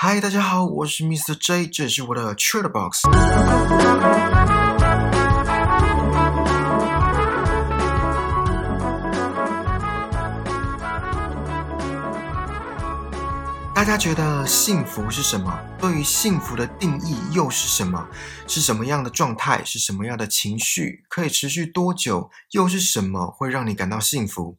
嗨，大家好，我是 Mr. J，这是我的 c h a t Box。大家觉得幸福是什么？对于幸福的定义又是什么？是什么样的状态？是什么样的情绪？可以持续多久？又是什么会让你感到幸福？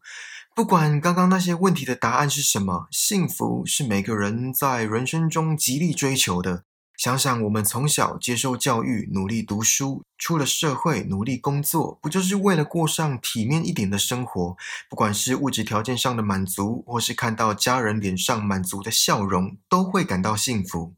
不管刚刚那些问题的答案是什么，幸福是每个人在人生中极力追求的。想想我们从小接受教育，努力读书，出了社会努力工作，不就是为了过上体面一点的生活？不管是物质条件上的满足，或是看到家人脸上满足的笑容，都会感到幸福。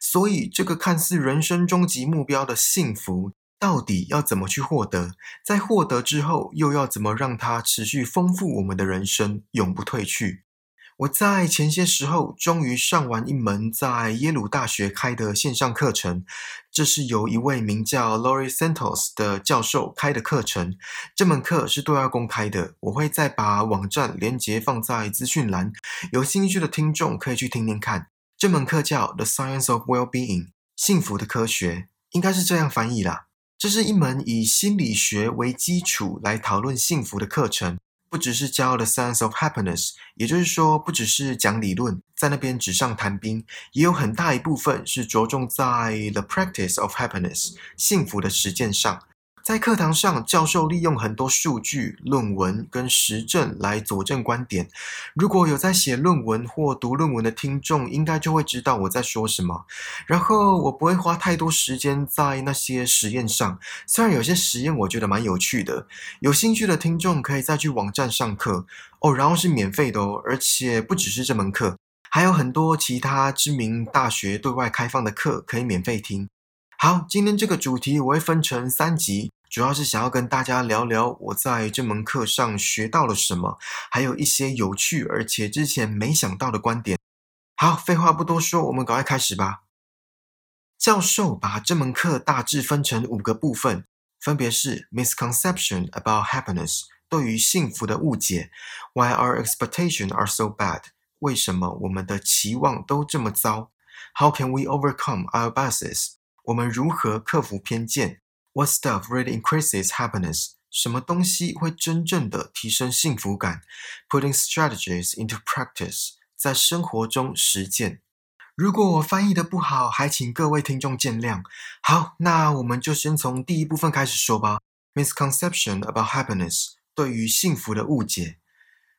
所以，这个看似人生终极目标的幸福。到底要怎么去获得？在获得之后，又要怎么让它持续丰富我们的人生，永不褪去？我在前些时候终于上完一门在耶鲁大学开的线上课程，这是由一位名叫 Lori Santos 的教授开的课程。这门课是对外公开的，我会再把网站连接放在资讯栏，有兴趣的听众可以去听听看。这门课叫 The Science of Well-being，幸福的科学，应该是这样翻译啦。这是一门以心理学为基础来讨论幸福的课程，不只是教 The Science of Happiness，也就是说，不只是讲理论，在那边纸上谈兵，也有很大一部分是着重在 The Practice of Happiness，幸福的实践上。在课堂上，教授利用很多数据、论文跟实证来佐证观点。如果有在写论文或读论文的听众，应该就会知道我在说什么。然后我不会花太多时间在那些实验上，虽然有些实验我觉得蛮有趣的。有兴趣的听众可以再去网站上课哦，然后是免费的哦，而且不只是这门课，还有很多其他知名大学对外开放的课可以免费听。好，今天这个主题我会分成三集，主要是想要跟大家聊聊我在这门课上学到了什么，还有一些有趣而且之前没想到的观点。好，废话不多说，我们赶快开始吧。教授把这门课大致分成五个部分，分别是 misconception about happiness 对于幸福的误解，why our expectations are so bad 为什么我们的期望都这么糟，how can we overcome our biases 我们如何克服偏见？？What stuff really increases happiness？什么东西会真正的提升幸福感？Putting strategies into practice，在生活中实践。如果我翻译的不好，还请各位听众见谅。好，那我们就先从第一部分开始说吧。Misconception about happiness，对于幸福的误解。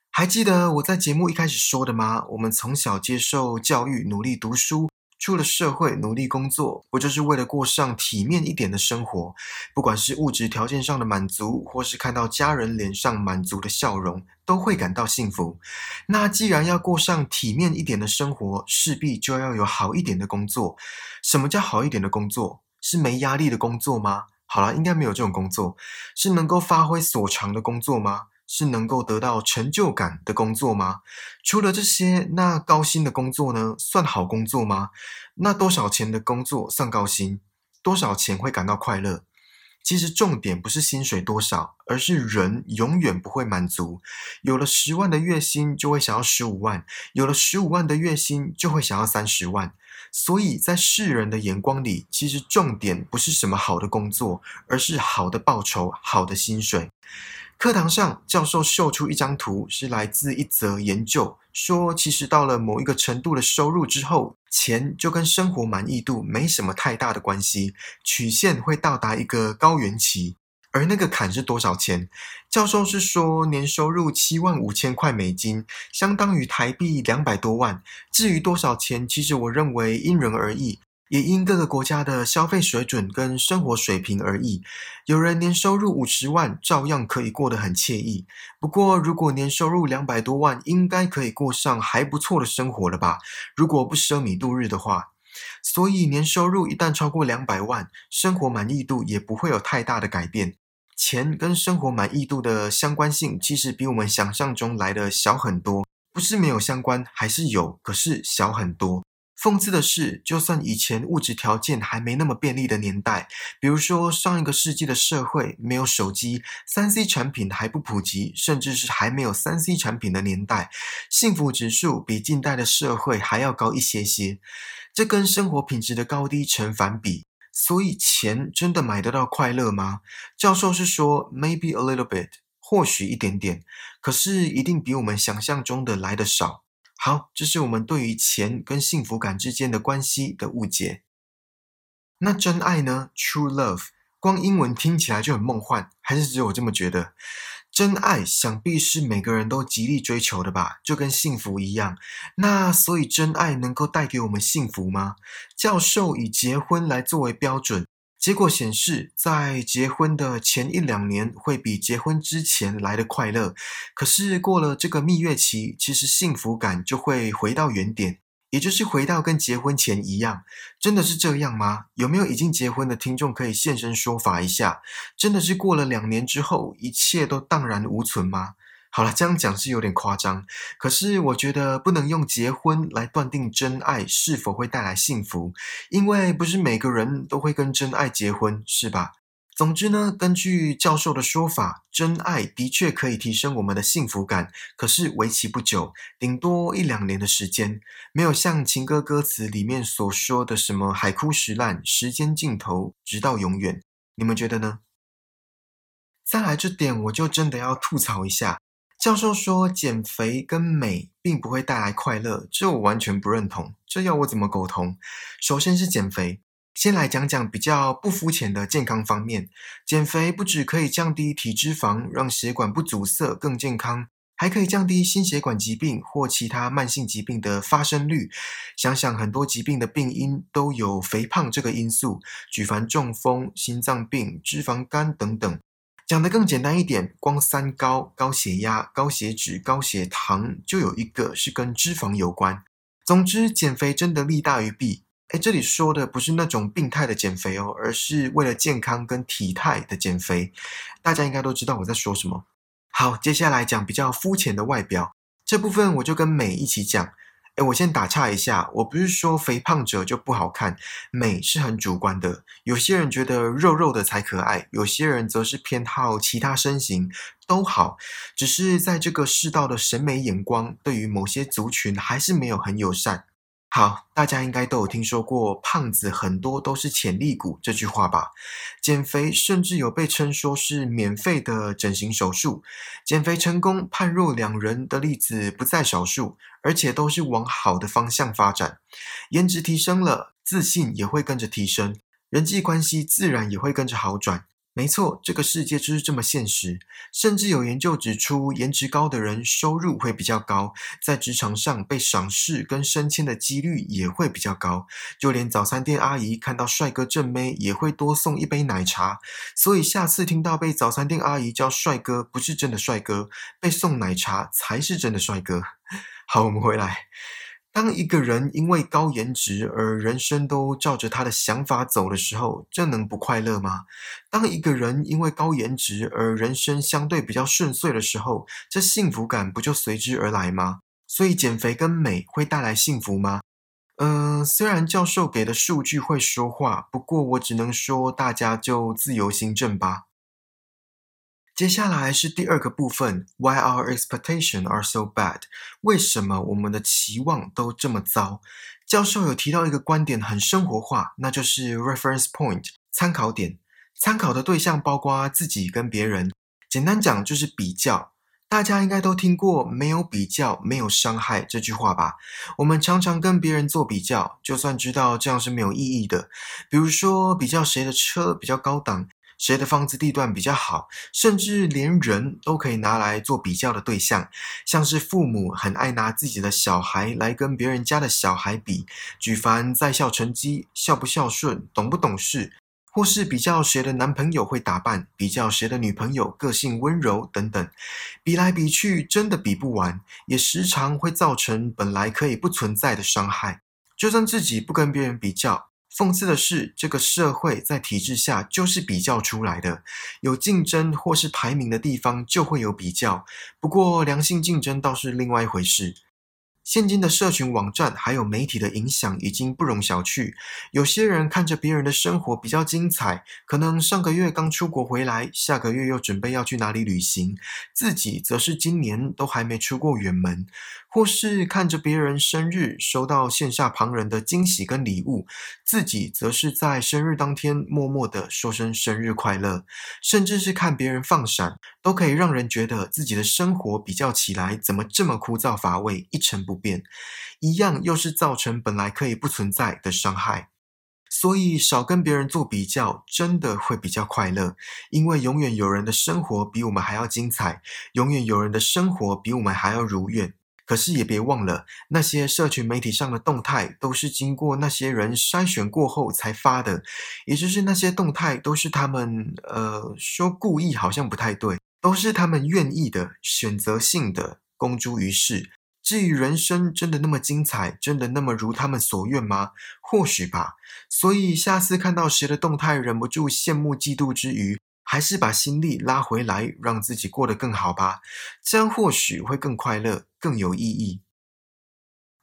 还记得我在节目一开始说的吗？我们从小接受教育，努力读书。出了社会，努力工作，不就是为了过上体面一点的生活？不管是物质条件上的满足，或是看到家人脸上满足的笑容，都会感到幸福。那既然要过上体面一点的生活，势必就要有好一点的工作。什么叫好一点的工作？是没压力的工作吗？好了，应该没有这种工作。是能够发挥所长的工作吗？是能够得到成就感的工作吗？除了这些，那高薪的工作呢？算好工作吗？那多少钱的工作算高薪？多少钱会感到快乐？其实重点不是薪水多少，而是人永远不会满足。有了十万的月薪，就会想要十五万；有了十五万的月薪，就会想要三十万。所以在世人的眼光里，其实重点不是什么好的工作，而是好的报酬、好的薪水。课堂上，教授秀出一张图，是来自一则研究，说其实到了某一个程度的收入之后，钱就跟生活满意度没什么太大的关系，曲线会到达一个高原期。而那个坎是多少钱？教授是说年收入七万五千块美金，相当于台币两百多万。至于多少钱，其实我认为因人而异。也因各个国家的消费水准跟生活水平而异，有人年收入五十万，照样可以过得很惬意。不过，如果年收入两百多万，应该可以过上还不错的生活了吧？如果不奢靡度日的话。所以，年收入一旦超过两百万，生活满意度也不会有太大的改变。钱跟生活满意度的相关性，其实比我们想象中来的小很多。不是没有相关，还是有，可是小很多。讽刺的是，就算以前物质条件还没那么便利的年代，比如说上一个世纪的社会没有手机、三 C 产品还不普及，甚至是还没有三 C 产品的年代，幸福指数比近代的社会还要高一些些。这跟生活品质的高低成反比。所以，钱真的买得到快乐吗？教授是说，maybe a little bit，或许一点点，可是一定比我们想象中的来的少。好，这是我们对于钱跟幸福感之间的关系的误解。那真爱呢？True love，光英文听起来就很梦幻，还是只有我这么觉得？真爱想必是每个人都极力追求的吧，就跟幸福一样。那所以，真爱能够带给我们幸福吗？教授以结婚来作为标准。结果显示，在结婚的前一两年会比结婚之前来的快乐。可是过了这个蜜月期，其实幸福感就会回到原点，也就是回到跟结婚前一样。真的是这样吗？有没有已经结婚的听众可以现身说法一下？真的是过了两年之后，一切都荡然无存吗？好了，这样讲是有点夸张，可是我觉得不能用结婚来断定真爱是否会带来幸福，因为不是每个人都会跟真爱结婚，是吧？总之呢，根据教授的说法，真爱的确可以提升我们的幸福感，可是为期不久，顶多一两年的时间，没有像情歌歌词里面所说的什么海枯石烂、时间尽头，直到永远。你们觉得呢？再来这点，我就真的要吐槽一下。教授说，减肥跟美并不会带来快乐，这我完全不认同。这要我怎么沟通？首先是减肥，先来讲讲比较不肤浅的健康方面。减肥不只可以降低体脂肪，让血管不阻塞，更健康，还可以降低心血管疾病或其他慢性疾病的发生率。想想很多疾病的病因都有肥胖这个因素，举凡中风、心脏病、脂肪肝等等。讲得更简单一点，光三高、高血压、高血脂、高血糖，就有一个是跟脂肪有关。总之，减肥真的利大于弊。哎，这里说的不是那种病态的减肥哦，而是为了健康跟体态的减肥。大家应该都知道我在说什么。好，接下来讲比较肤浅的外表这部分，我就跟美一起讲。哎，我先打岔一下，我不是说肥胖者就不好看，美是很主观的。有些人觉得肉肉的才可爱，有些人则是偏好其他身形，都好。只是在这个世道的审美眼光，对于某些族群还是没有很友善。好，大家应该都有听说过“胖子很多都是潜力股”这句话吧？减肥甚至有被称说是免费的整形手术，减肥成功判若两人的例子不在少数，而且都是往好的方向发展。颜值提升了，自信也会跟着提升，人际关系自然也会跟着好转。没错，这个世界就是这么现实。甚至有研究指出，颜值高的人收入会比较高，在职场上被赏识跟升迁的几率也会比较高。就连早餐店阿姨看到帅哥正妹，也会多送一杯奶茶。所以下次听到被早餐店阿姨叫帅哥，不是真的帅哥，被送奶茶才是真的帅哥。好，我们回来。当一个人因为高颜值而人生都照着他的想法走的时候，这能不快乐吗？当一个人因为高颜值而人生相对比较顺遂的时候，这幸福感不就随之而来吗？所以减肥跟美会带来幸福吗？嗯，虽然教授给的数据会说话，不过我只能说大家就自由行政吧。接下来是第二个部分，Why our expectations are so bad？为什么我们的期望都这么糟？教授有提到一个观点，很生活化，那就是 reference point 参考点。参考的对象包括自己跟别人。简单讲就是比较。大家应该都听过“没有比较，没有伤害”这句话吧？我们常常跟别人做比较，就算知道这样是没有意义的。比如说，比较谁的车比较高档。谁的房子地段比较好，甚至连人都可以拿来做比较的对象，像是父母很爱拿自己的小孩来跟别人家的小孩比，举凡在校成绩、孝不孝顺、懂不懂事，或是比较谁的男朋友会打扮，比较谁的女朋友个性温柔等等，比来比去真的比不完，也时常会造成本来可以不存在的伤害。就算自己不跟别人比较。讽刺的是，这个社会在体制下就是比较出来的，有竞争或是排名的地方就会有比较。不过，良性竞争倒是另外一回事。现今的社群网站还有媒体的影响已经不容小觑。有些人看着别人的生活比较精彩，可能上个月刚出国回来，下个月又准备要去哪里旅行，自己则是今年都还没出过远门。或是看着别人生日收到线下旁人的惊喜跟礼物，自己则是在生日当天默默的说声生日快乐。甚至是看别人放闪，都可以让人觉得自己的生活比较起来怎么这么枯燥乏味、一成不变，一样又是造成本来可以不存在的伤害。所以少跟别人做比较，真的会比较快乐，因为永远有人的生活比我们还要精彩，永远有人的生活比我们还要如愿。可是也别忘了，那些社群媒体上的动态都是经过那些人筛选过后才发的，也就是那些动态都是他们呃说故意好像不太对，都是他们愿意的、选择性的公诸于世。至于人生真的那么精彩，真的那么如他们所愿吗？或许吧。所以下次看到谁的动态，忍不住羡慕嫉妒之余。还是把心力拉回来，让自己过得更好吧，这样或许会更快乐、更有意义。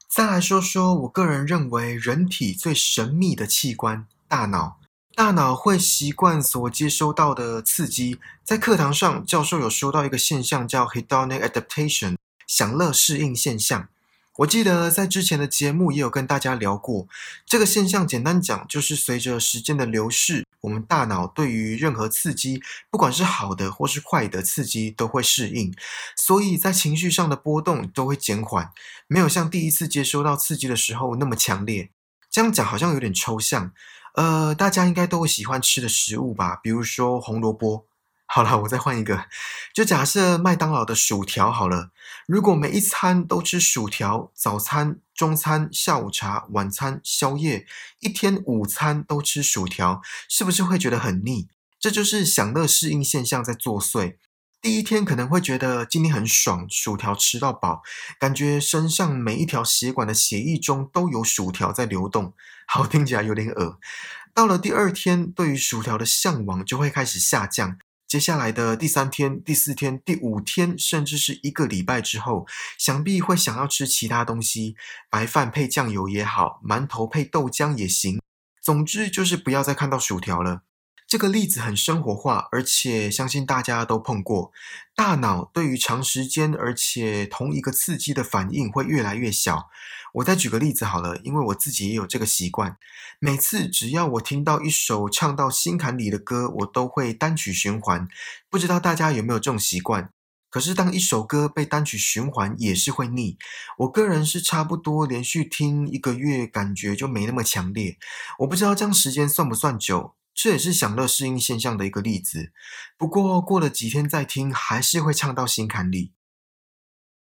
再来说说我个人认为人体最神秘的器官——大脑。大脑会习惯所接收到的刺激。在课堂上，教授有说到一个现象，叫 hedonic adaptation，享乐适应现象。我记得在之前的节目也有跟大家聊过这个现象。简单讲，就是随着时间的流逝，我们大脑对于任何刺激，不管是好的或是坏的刺激，都会适应，所以在情绪上的波动都会减缓，没有像第一次接收到刺激的时候那么强烈。这样讲好像有点抽象，呃，大家应该都会喜欢吃的食物吧，比如说红萝卜。好了，我再换一个，就假设麦当劳的薯条好了。如果每一餐都吃薯条，早餐、中餐、下午茶、晚餐、宵夜，一天午餐都吃薯条，是不是会觉得很腻？这就是享乐适应现象在作祟。第一天可能会觉得今天很爽，薯条吃到饱，感觉身上每一条血管的血液中都有薯条在流动，好听起来有点恶。到了第二天，对于薯条的向往就会开始下降。接下来的第三天、第四天、第五天，甚至是一个礼拜之后，想必会想要吃其他东西，白饭配酱油也好，馒头配豆浆也行。总之就是不要再看到薯条了。这个例子很生活化，而且相信大家都碰过。大脑对于长时间而且同一个刺激的反应会越来越小。我再举个例子好了，因为我自己也有这个习惯。每次只要我听到一首唱到心坎里的歌，我都会单曲循环。不知道大家有没有这种习惯？可是当一首歌被单曲循环，也是会腻。我个人是差不多连续听一个月，感觉就没那么强烈。我不知道这样时间算不算久。这也是享乐适应现象的一个例子。不过过了几天再听，还是会唱到心坎里。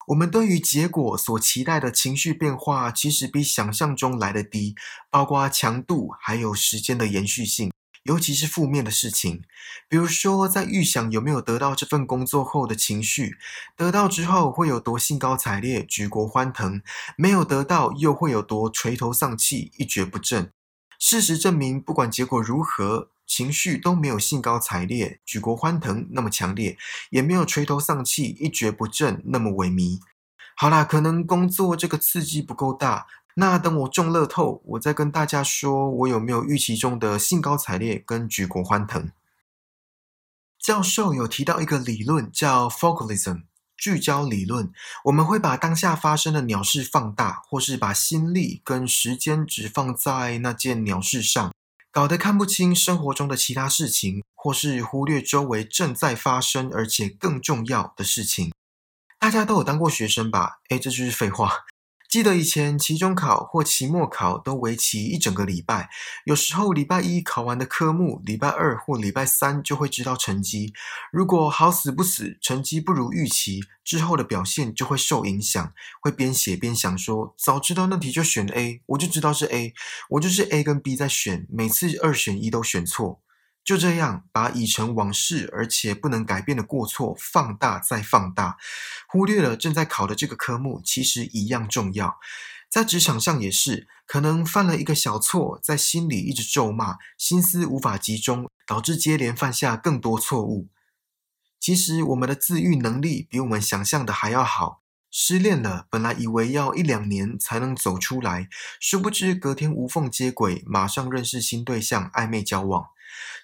我们对于结果所期待的情绪变化，其实比想象中来的低，包括强度还有时间的延续性。尤其是负面的事情，比如说在预想有没有得到这份工作后的情绪，得到之后会有多兴高采烈、举国欢腾；没有得到又会有多垂头丧气、一蹶不振。事实证明，不管结果如何，情绪都没有兴高采烈、举国欢腾那么强烈，也没有垂头丧气、一蹶不振那么萎靡。好啦，可能工作这个刺激不够大，那等我中乐透，我再跟大家说我有没有预期中的兴高采烈跟举国欢腾。教授有提到一个理论叫 Focalism。聚焦理论，我们会把当下发生的鸟事放大，或是把心力跟时间只放在那件鸟事上，搞得看不清生活中的其他事情，或是忽略周围正在发生而且更重要的事情。大家都有当过学生吧？诶，这就是废话。记得以前期中考或期末考都为期一整个礼拜，有时候礼拜一考完的科目，礼拜二或礼拜三就会知道成绩。如果好死不死成绩不如预期，之后的表现就会受影响，会边写边想说：早知道那题就选 A，我就知道是 A，我就是 A 跟 B 在选，每次二选一都选错。就这样，把已成往事而且不能改变的过错放大再放大，忽略了正在考的这个科目其实一样重要。在职场上也是，可能犯了一个小错，在心里一直咒骂，心思无法集中，导致接连犯下更多错误。其实我们的自愈能力比我们想象的还要好。失恋了，本来以为要一两年才能走出来，殊不知隔天无缝接轨，马上认识新对象，暧昧交往。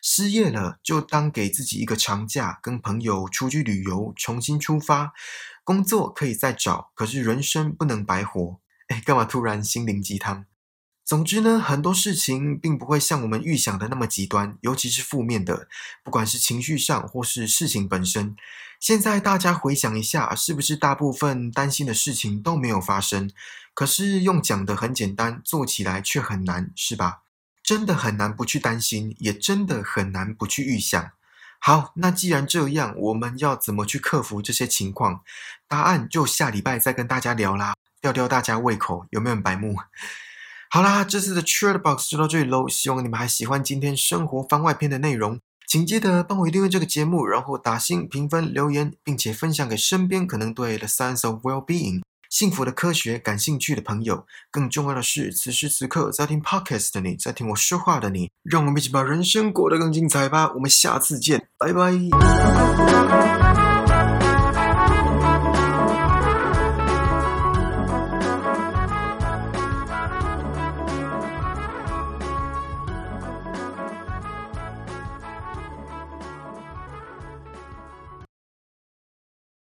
失业了，就当给自己一个长假，跟朋友出去旅游，重新出发。工作可以再找，可是人生不能白活。哎，干嘛突然心灵鸡汤？总之呢，很多事情并不会像我们预想的那么极端，尤其是负面的，不管是情绪上或是事情本身。现在大家回想一下，是不是大部分担心的事情都没有发生？可是用讲的很简单，做起来却很难，是吧？真的很难不去担心，也真的很难不去预想。好，那既然这样，我们要怎么去克服这些情况？答案就下礼拜再跟大家聊啦，吊吊大家胃口，有没有白目？好啦，这次的 c h a t Box 就到这里喽。希望你们还喜欢今天生活番外篇的内容，请记得帮我订阅这个节目，然后打星评分留言，并且分享给身边可能对 The Science of Well-being 幸福的科学感兴趣的朋友。更重要的是，此时此刻在听 Podcast 的你，在听我说话的你，让我们一起把人生过得更精彩吧。我们下次见，拜拜。